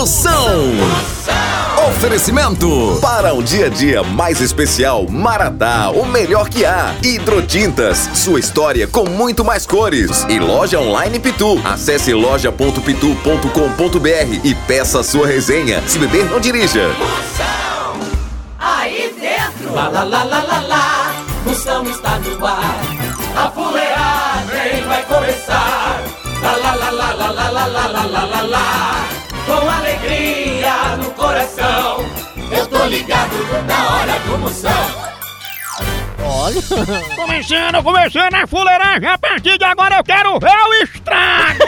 Moção. Oferecimento para um dia a dia mais especial, Maratá, o melhor que há. Hidrotintas, sua história com muito mais cores. E loja online Pitu. Acesse loja.pitu.com.br e peça sua resenha. Se beber, não dirija. Aí dentro, lá lá lá lá lá lá, Moção está no ar. A fuleagem vai começar. Lá lá lá lá lá lá lá lá lá lá lá. Com alegria no coração, eu tô ligado na hora do Moção. Olha. Começando, começando a fuleiragem. A partir de agora eu quero ver o estrago.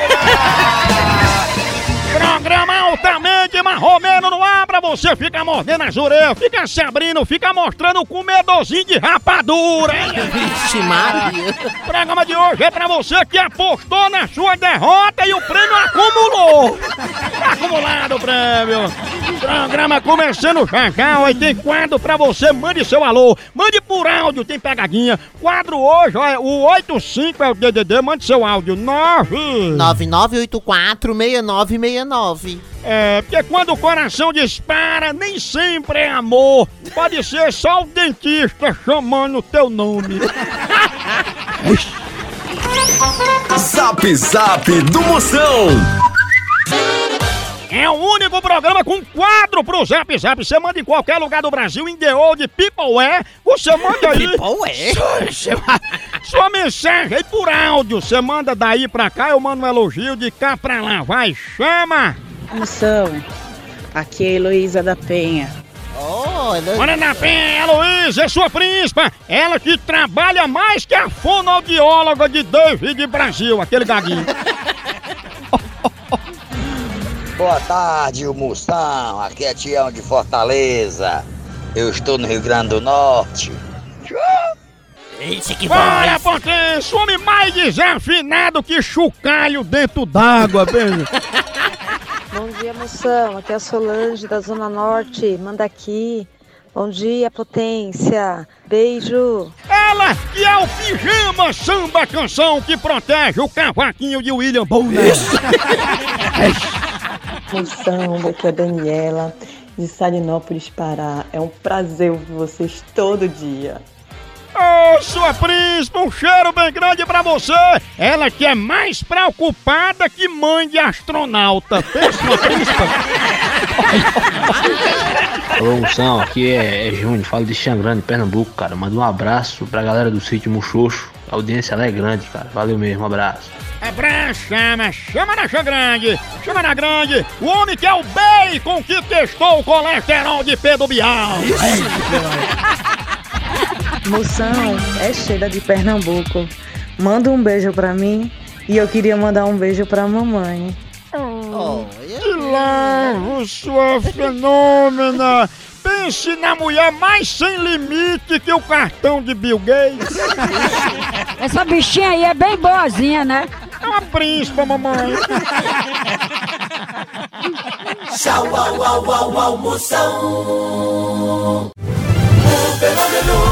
Programa altamente marromeno no ar pra você ficar mordendo as orelhas, fica se abrindo, fica mostrando com medorzinho de rapadura. hein? Vixe, Maria. Programa de hoje é pra você que apostou na sua derrota e o prêmio acumulou. Tá acumulado o prêmio. Programa começando já já, ó, e tem quadro pra você, mande seu alô, mande por áudio, tem pegadinha. Quadro hoje, ó, é o 85 é o DDD, mande seu áudio, 9. 99846969. É, porque quando o coração dispara, nem sempre é amor. Pode ser só o dentista chamando o teu nome. Zap Zap do Moção. É o único programa com quadro pro Zap Zap. Você manda em qualquer lugar do Brasil, em The Old People é. Você manda aí. People é? Sua- Sua mensagem aí por áudio. Você manda daí pra cá, eu mando um elogio de cá pra lá. Vai, chama! Moção, aqui é a Heloísa da Penha. Olha. Olha na penha, Heloísa, é sua príncipa. Ela que trabalha mais que a fonoaudióloga de David Brasil, aquele gaguinho. Boa tarde, Moção. Aqui é Tião de Fortaleza. Eu estou no Rio Grande do Norte. Esse que Bora, potência! Homem mais desafinado que chocalho dentro d'água, bem. Bom dia, Moção. Aqui é a Solange da Zona Norte. Manda aqui. Bom dia, potência. Beijo. Ela que é o pijama samba canção que protege o cavaquinho de William Bonner. Moção, aqui é a Daniela, de Salinópolis, Pará. É um prazer ouvir vocês todo dia. Ô, sua príncipe, um cheiro bem grande pra você. Ela que é mais preocupada que mãe de astronauta. Pensa uma príncipe. Alô, Moção, aqui é, é Júnior, falo de Xangrande, Pernambuco, cara. Manda um abraço pra galera do sítio Muxoxo. A audiência lá é grande, cara. Valeu mesmo, um abraço. Abraça, chama, chama na grande, chama na grande. O homem que é o bacon que testou o colesterol de Pedro Bial. Moção, é Sheila de Pernambuco. Manda um beijo pra mim. E eu queria mandar um beijo pra mamãe. Olha. Que lavo, sua fenômena! Pense na mulher mais sem limite que o cartão de Bill Gates. Essa bichinha aí é bem boazinha, né? É uma príncipa, mamãe. Tchau, au, au, au, au, Moção. O fenômeno.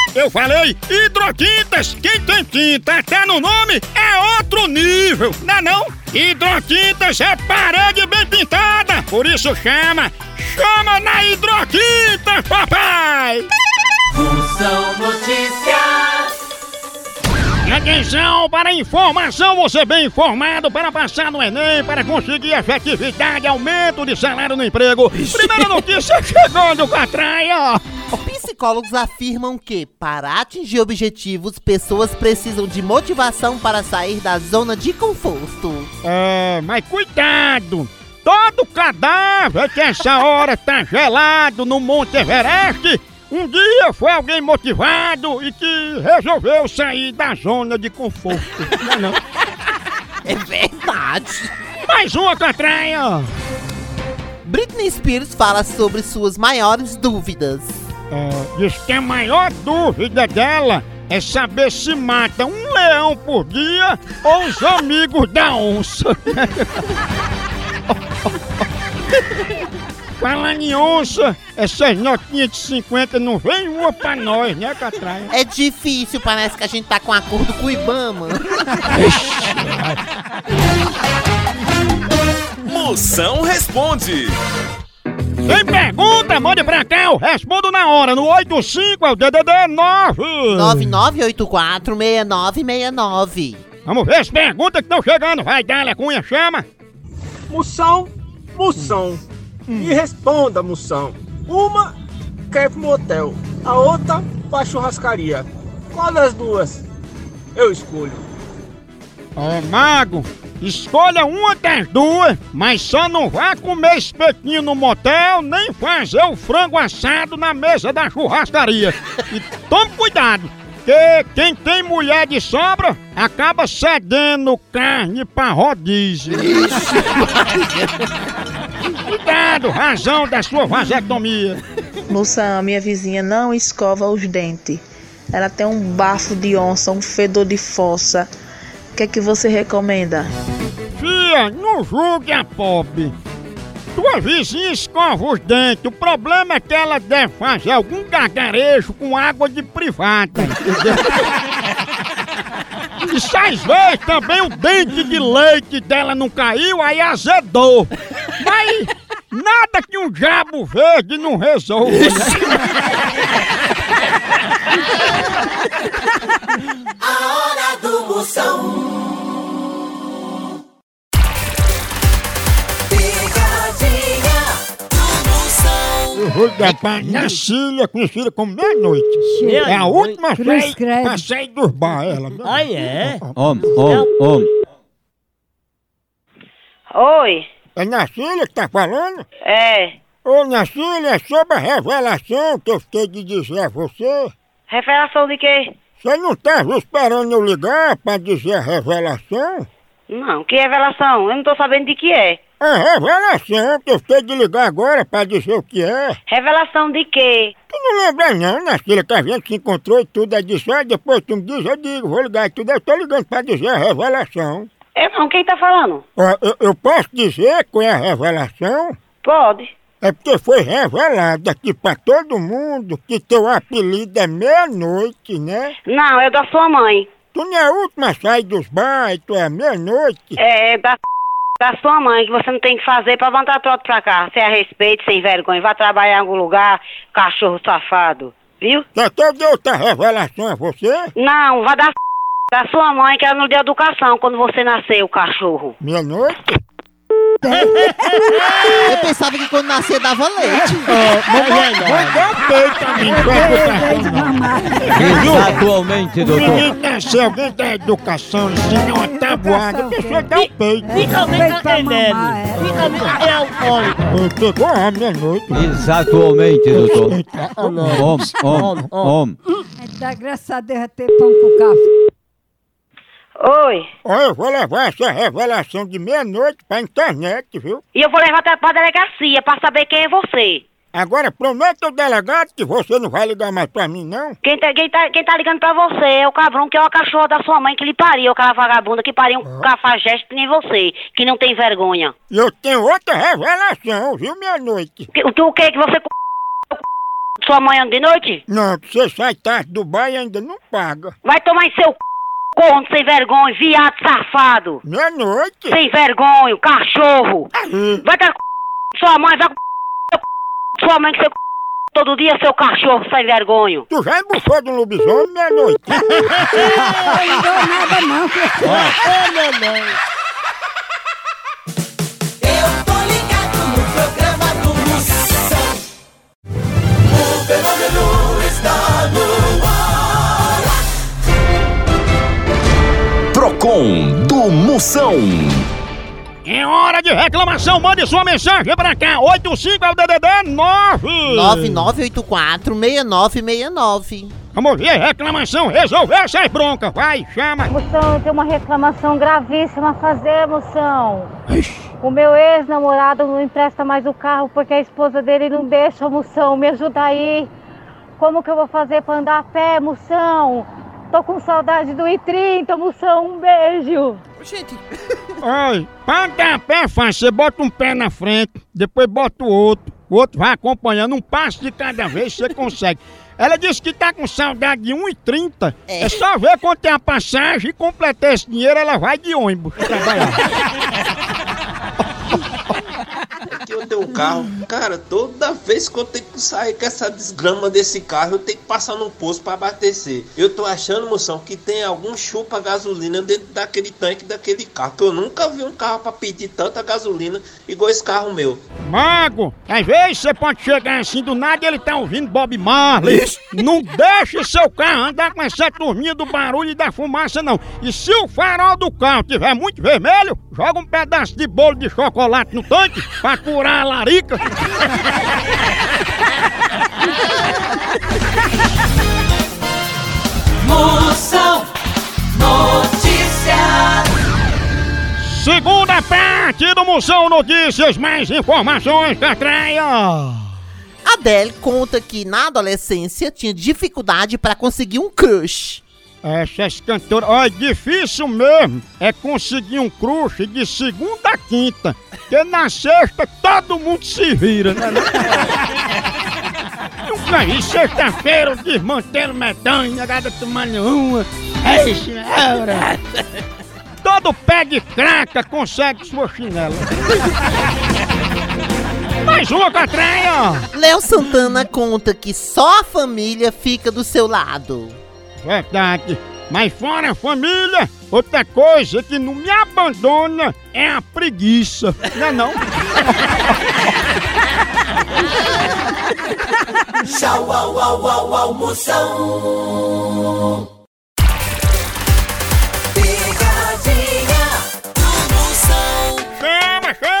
Eu falei hidrotintas, quem tem tinta até no nome é outro nível, não é não? Hidrotintas é parede bem pintada, por isso chama, chama na hidrotintas, papai! Moção Notícias. Atenção para informação, você bem informado para passar no Enem, para conseguir efetividade, aumento de salário no emprego. Primeira notícia chegando com a traia. Psicólogos afirmam que, para atingir objetivos, pessoas precisam de motivação para sair da zona de conforto. É, mas cuidado! Todo cadáver que essa hora tá gelado no Monte Everest, um dia foi alguém motivado e que resolveu sair da zona de conforto. Não, é não. É verdade. Mais uma catraia! Britney Spears fala sobre suas maiores dúvidas. É, diz que a maior dúvida dela é saber se mata um leão por dia ou os amigos da onça. Falando em onça, essas notinhas de 50 não vem uma pra nós, né, Catraia? É difícil, parece que a gente tá com acordo com o Ibama. Moção responde. Tem pergunta? Mande pra cá, eu respondo na hora, no 85 é o DDD 9. 99846969. Vamos ver as perguntas que estão chegando. Vai, Dália Cunha, chama. Moção, moção. E responda, moção. Uma quer ir pro motel, a outra pra churrascaria. Qual das duas eu escolho? Ó, Mago, escolha uma das duas, mas só não vá comer espetinho no motel, nem fazer o frango assado na mesa da churrascaria. E tome cuidado, que quem tem mulher de sobra acaba cedendo carne pra rodízio. Cuidado, razão da sua vasectomia. Moção, minha vizinha não escova os dentes. Ela tem um bafo de onça, um fedor de fossa. O que é que você recomenda? Fia, não julgue a pobre. Tua vizinha escova os dentes. O problema é que ela deve fazer algum gargarejo com água de privada. E se às vezes também o dente de leite dela não caiu, aí azedou. Mas nada que um diabo verde não resolva. né? A hora do Moção. Pegadinha do Moção. Eu vou dar pra Nacília, conhecida como meia-noite. É a última Cruz sair, credo. pra sair dos bar, ela. Ah, é? Homem, homem, homem. Oi, É Nacília que tá falando? é. Ô, Nacília, é sobre a revelação que eu fiquei de dizer a você. Revelação de quê? Você não tava esperando eu ligar pra dizer a revelação? Não, que revelação? Eu não tô sabendo de que é. A revelação que eu fiquei de ligar agora pra dizer o que é. Revelação de quê? Tu não lembra não, Nacília, que a gente se encontrou e tudo, aí disse, ah, depois tu me diz, eu digo, vou ligar e tudo, eu tô ligando pra dizer a revelação. Eu não, quem tá falando? Ó, eu, eu posso dizer qual é a revelação? Pode. É porque foi revelado aqui pra todo mundo que teu apelido é meia-noite, né? Não, é da sua mãe. Tu não é a última a sair dos bares, tu é meia-noite. É, é da, da sua mãe, que você não tem que fazer pra mandar trote pra cá. Sem a respeito, sem vergonha. Vai trabalhar em algum lugar, cachorro safado. Viu? Quer que eu dê outra revelação a você? Não, vai dar da sua mãe, que ela não deu educação quando você nasceu, cachorro. Meia-noite? Eu pensava que quando nascer dava leite. A O doutor. menino nasceu, alguém da educação, ensina uma tabuada, a pessoa dá o peito. Fica bem entendendo. Fica bem é alcoólico. Eu Pegou a meia-noite. Exatamente, doutor. Homem, Homem, homem, homem. Dá graças a Deus a ter pão com café. Oi. Olha, eu vou levar essa revelação de meia-noite pra internet, viu? E eu vou levar até pra delegacia pra saber quem é você. Agora, promete ao delegado que você não vai ligar mais pra mim, não? Quem tá, quem, tá, quem tá ligando pra você é o cabrão que é o cachorro da sua mãe que lhe pariu, aquela vagabunda que pariu um cafajeste que nem você, que não tem vergonha. E eu tenho outra revelação, viu, meia-noite? O que, o que que você sua mãe anda de noite? Não, que você sai tarde do bar e ainda não paga. Vai tomar em seu c... corno sem vergonha, viado safado. Meia-noite? Sem vergonha, cachorro. Aí. Vai dar c... sua mãe, vai com sua mãe que você c... todo dia, seu cachorro sem vergonha. Tu já embufou de um lobisomem meia-noite? Não deu nada não. Eu Moção. É hora de reclamação, mande sua mensagem pra cá. 85 é o DDD 9. 9984-6969. Vamos ver, reclamação, resolver essas broncas. Vai, chama. Moção, eu tenho uma reclamação gravíssima a fazer, moção. O meu ex-namorado não empresta mais o carro porque a esposa dele não deixa, moção. Me ajuda aí. Como que eu vou fazer pra andar a pé, moção? Tô com saudade do I-30, moção. Um beijo. Gente. Ai, pra andar a pé é fácil. Você bota um pé na frente, depois bota o outro. O outro vai acompanhando, um passo de cada vez você consegue. Ela disse que tá com saudade de 1,30. É. é só ver quanto é a passagem e completar esse dinheiro, ela vai de ônibus trabalhar. Um carro. Cara, toda vez que eu tenho que sair com essa desgrama desse carro, eu tenho que passar num posto para abastecer. Eu tô achando, moção, que tem algum chupa gasolina dentro daquele tanque daquele carro. Que eu nunca vi um carro para pedir tanta gasolina igual esse carro meu. Mago, às vezes você pode chegar assim do nada e ele tá ouvindo Bob Marley. Não deixe seu carro andar com essa turminha do barulho e da fumaça, não. E se o farol do carro tiver muito vermelho, joga um pedaço de bolo de chocolate no tanque pra curar a larica. Moção Notícias. Segunda parte do Moção Notícias, mais informações da Traia. Adele conta que na adolescência tinha dificuldade para conseguir um crush. Essas cantoras, olha, difícil mesmo é conseguir um crush de segunda a quinta, porque na sexta todo mundo se vira, né? Nunca vi sexta-feira desmantendo medonha, gada tomando uma. Ei, senhora! Todo pé de craca consegue sua chinela. Mais uma catranha! Léo Santana conta que só a família fica do seu lado. Verdade. Mas fora a família, outra coisa que não me abandona é a preguiça. Não é não? Tchau, au, au, au, almoção. Picadinha do Moção. Chama, chama!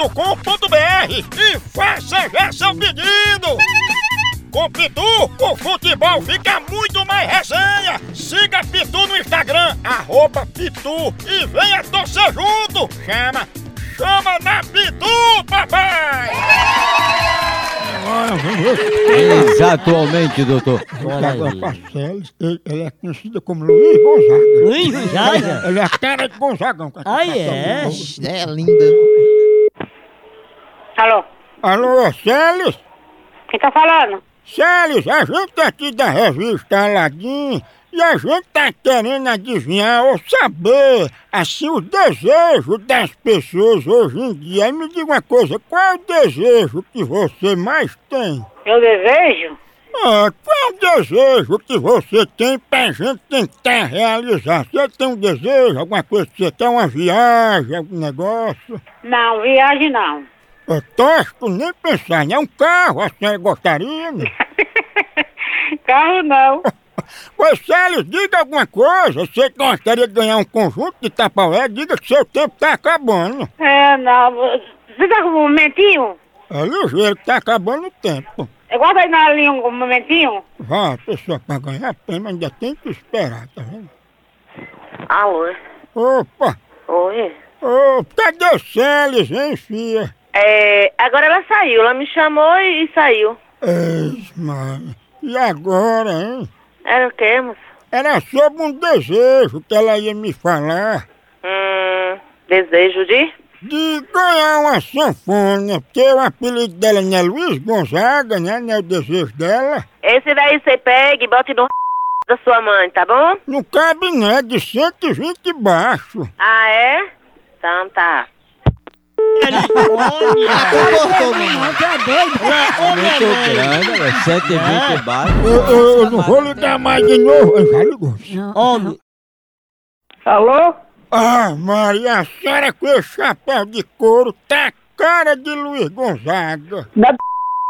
loja.pitu.com.br e faça já seu pedido. Com Pitu, o futebol fica muito mais resenha. Siga Pitu no Instagram, arroba Pitu e venha torcer junto. Chama, chama na Pitu, papai! Vamos Exatamente, doutor. Agora, Parceles, ele, ele é conhecido como Luiz Gonzaga. Luiz Gonzaga? Ele é a cara de Gonzagão. Ah, é? É linda. Alô? Alô, Célis? Quem tá falando? Célis, a gente é aqui da revista Aladim e a gente tá querendo adivinhar ou saber, assim, os desejos das pessoas hoje em dia. E me diga uma coisa, qual é o desejo que você mais tem? Meu desejo? Ah, qual é o desejo que você tem pra gente tentar realizar? Você tem um desejo, alguma coisa que você quer, uma viagem, algum negócio? Não, viagem não. É tosco nem pensar, né? Um carro, a senhora gostaria, né? Carro não. Pois, Célio, diga alguma coisa. Você gostaria de ganhar um conjunto de tapaué? Diga que seu tempo tá acabando. É, não. Você tá com um momentinho? É ligeiro que tá acabando o tempo. Guarda aí na linha um momentinho. Vá, pessoa, pra ganhar prêmio ainda tem que esperar, tá vendo? Alô? Opa! Oi? Ô, cadê Célis, hein, filha? É, agora ela saiu, ela me chamou e, e saiu. Ei, mano. E agora, hein? Era o quê, moço? Era sobre um desejo que ela ia me falar. Hum, desejo de? De ganhar uma sanfona, porque o apelido dela não é Luiz Gonzaga, né? Não é o desejo dela. Esse daí você pega e bota no da sua mãe, tá bom? Não cabe não, é de 120 baixo. Ah, é? Então tá. Muito grande, velho. 120 baixo. Eu, não vou ligar mais de novo. Eu já ligou. Homem. Alô? Ah, Maria, a senhora com esse chapéu de couro tá a cara de Luiz Gonzaga. Da,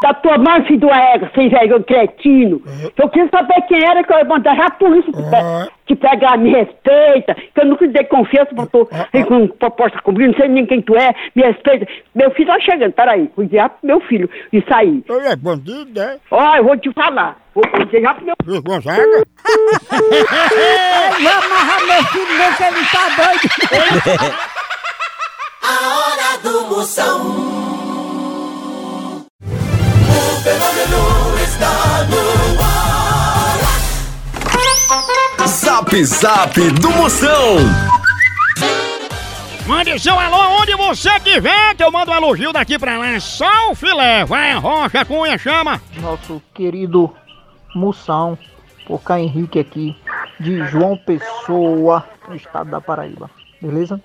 da tua mãe, filho do égua, sem vergonha, cretino. Eu queria saber quem era que eu ia mandar já a polícia te, pe- te pegar, me respeita, que eu nunca dei confiança pra tu com proposta comigo, não sei nem quem tu é, me respeita. Meu filho tá chegando, peraí, vou dizer já pro meu filho isso aí. Ele é bandido, é? Ó, eu vou te falar, vou, vou dizer já pro meu Luiz Gonzaga? Vai amarrar meu filho mesmo que ele tá doido. A hora do Moção. Fenômeno está no ar. Zap Zap do Moção. Mande seu alô onde você estiver, que eu mando um elogio daqui pra lá. Só o filé. Vai, Rocha, Cunha, chama. Nosso querido Moção, Poca Henrique aqui, de João Pessoa, no estado da Paraíba. Beleza?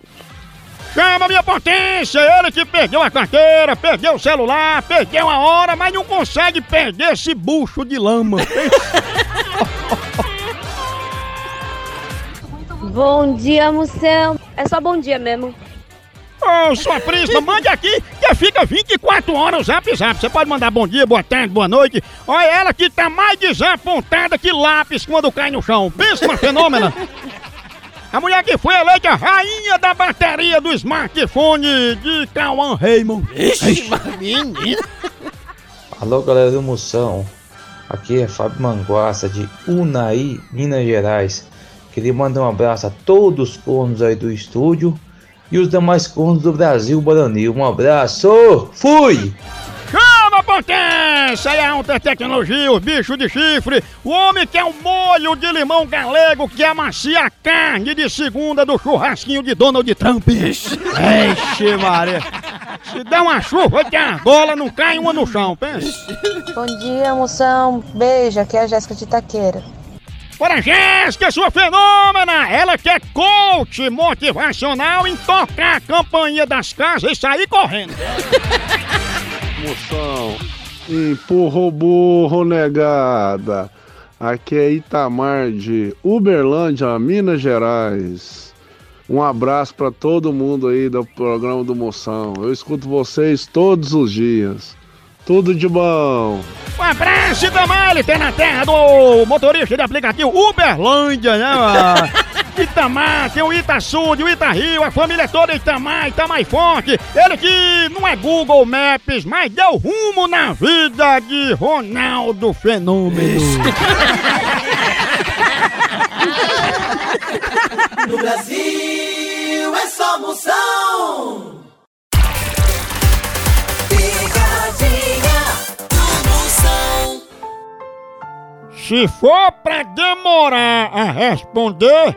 Chama minha potência, ele que perdeu a carteira, perdeu o celular, perdeu a hora, mas não consegue perder esse bucho de lama. Bom dia, Moção. É só bom dia mesmo. Ô, sua príncipa, mande aqui, que fica 24 horas o zap zap. Você pode mandar bom dia, boa tarde, boa noite. Olha ela que tá mais desapontada que lápis quando cai no chão. Pensa uma fenômena. A mulher que foi eleita rainha da bateria do smartphone de Cauã Raymond. Ixi, menina. Alô galera do Moção, aqui é Fábio Manguaça de Unai, Minas Gerais. Queria mandar um abraço a todos os cornos aí do estúdio e os demais cornos do Brasil Baranil. Um abraço, fui! Chama, potência! É alta tecnologia, os bichos de chifre. O homem que é um molho de limão galego que amacia a carne de segunda do churrasquinho de Donald Trump. Ixi, Maria. Se der uma chuva que a bola não cai uma no chão, pensa. Bom dia, moção. Beijo, aqui é a Jéssica de Itaqueira. Ora, Jéssica, sua fenômena! Ela que é coach motivacional em tocar a campainha das casas e sair correndo. Moção, empurrou burro negada. Aqui é Itamar de Uberlândia, Minas Gerais. Um abraço para todo mundo aí do programa do Moção. Eu escuto vocês todos os dias. Tudo de bom. Um abraço Itamar, ele tem na terra do motorista de aplicativo Uberlândia, né? Itamar, tem o Itaçude, o Itario, a família toda Itamar, Itamar Fonte. Ele que não é Google Maps, mas deu rumo na vida de Ronaldo Fenômeno. No Brasil é só Moção. Se for pra demorar a responder,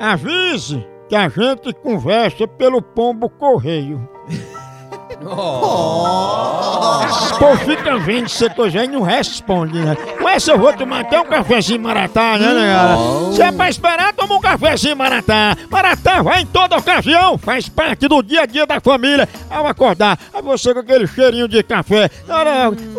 avise que a gente conversa pelo pombo correio. O povo fica vendo essa coisa aí e não responde, né? Com essa eu vou tomar até um cafezinho maratá, né, né, galera? Se é pra esperar, toma um cafezinho maratá. Maratá vai em toda ocasião, faz parte do dia a dia da família. Ao acordar, aí você com aquele cheirinho de café,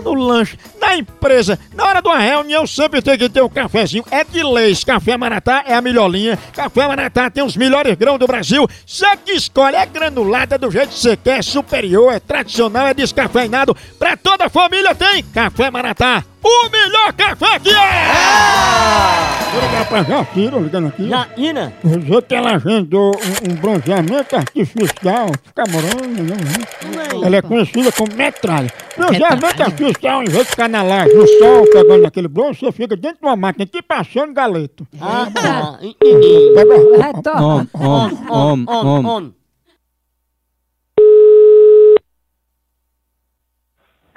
no lanche, empresa, na hora de uma reunião, sempre tem que ter um cafezinho. É de leis, café maratá é a melhor linha. Café maratá tem os melhores grãos do Brasil. Você que escolhe, é granulada do jeito que você quer, é superior, é tradicional, é descafeinado. Pra toda a família tem Café Maratá. O melhor café que é! Vou ligar pra Jacira, ligando aqui. Dizer que ela agendou um, um bronzeamento artificial. Fica morando, né? Ela é conhecida como metralha. Bronzeamento artificial, em vez de ficar na laje, no sol, pegando aquele bronze, você fica dentro de uma máquina, tipo passando galeto. Ah, tá. Pega. Om, om, om, om. on.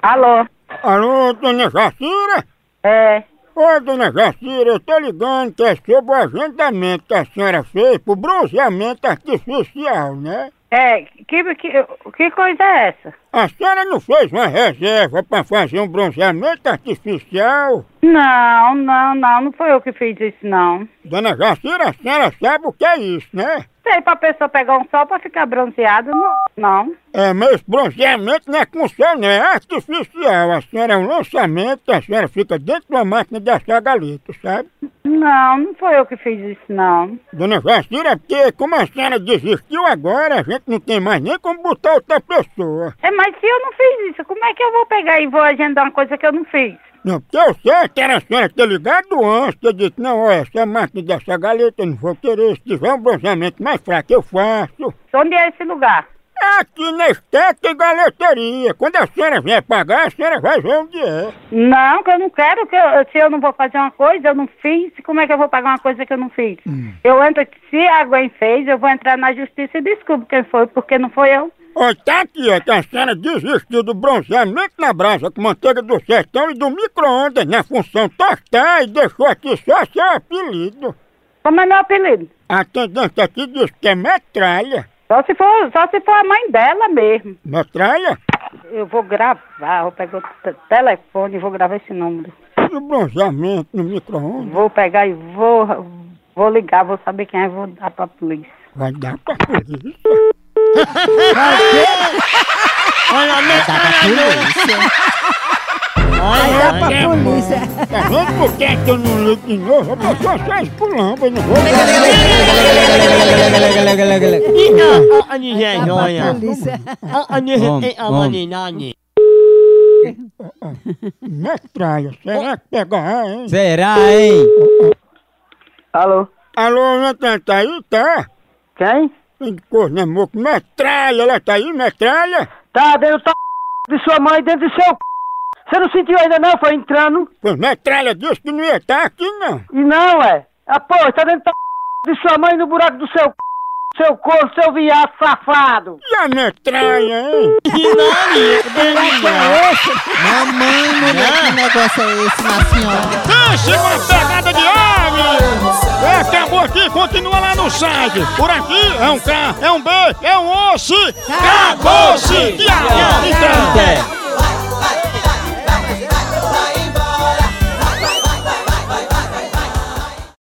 Alô? Alô, dona Jacira? É. Ô, dona Jacira, eu tô ligando que é sobre o agendamento que a senhora fez pro bronzeamento artificial, né? É, que, que, que coisa é essa? A senhora não fez uma reserva pra fazer um bronzeamento artificial? Não, não, não, não foi eu que fiz isso, não. Dona Jacira, a senhora sabe o que é isso, né? Sei, pra pessoa pegar um sol pra ficar bronzeado, não. não. É, mas bronzeamento não é com sol, não, é artificial. A senhora é um lançamento, a senhora fica dentro de uma máquina de assar galeta, sabe? Não, não foi eu que fiz isso, não. Dona Jacira, porque como a senhora desistiu agora, a gente não tem mais nem como botar outra pessoa. É, mas se eu não fiz isso, como é que eu vou pegar e vou agendar uma coisa que eu não fiz? Não, porque eu sei que era a senhora ter ligado antes, ter dito, não, olha, essa máquina dessa galeta eu não vou querer, se tiver um bronzeamento mais fraco eu faço. Onde é esse lugar? É aqui na Estética e Galeteria. Quando a senhora vier pagar, a senhora vai ver onde é. Não, que eu não quero, que eu- se eu não vou fazer uma coisa, eu não fiz, como é que eu vou pagar uma coisa que eu não fiz? Eu entro, se alguém fez, eu vou entrar na justiça e descubro quem foi, porque não foi eu. Olha, tá aqui, ó, que a senhora desistiu do bronzeamento na brasa com manteiga do sertão e do micro-ondas na função tostar e deixou aqui só seu apelido. Como é meu apelido? A atendente aqui diz que é metralha. Só se for, só se for a mãe dela mesmo. Metralha? Eu vou gravar, vou pegar o te- telefone e vou gravar esse número. E o bronzeamento no micro-ondas? Vou pegar e vou, vou ligar, vou saber quem é e vou dar pra polícia. Vai dar pra polícia. Olha a Olha, pra polícia. Tá vendo por que é que eu não ligo de novo? A pessoa só espulamba, eu não vou... Metralha, será que pega, hein? Será, hein? Alô? Alô, Natan, tá aí, tá? Quem? Tem de cor, né, moço? Metralha, ela tá aí, metralha? Tá dentro do de sua mãe, dentro do seu c... Você não sentiu ainda não? Foi entrando? Pois metralha disse que não ia estar aqui, não. E não, é? Ah, pô, tá dentro do de sua mãe no buraco do seu c... Seu corpo, seu viado safado! E a metralha, hein? Mamãe, mulher, que negócio é esse na senhora? Pense uma pegada de ave! É, acabou aqui, continua lá no site. Por aqui é um K, é um B, é um osso. Acabou-se! Então.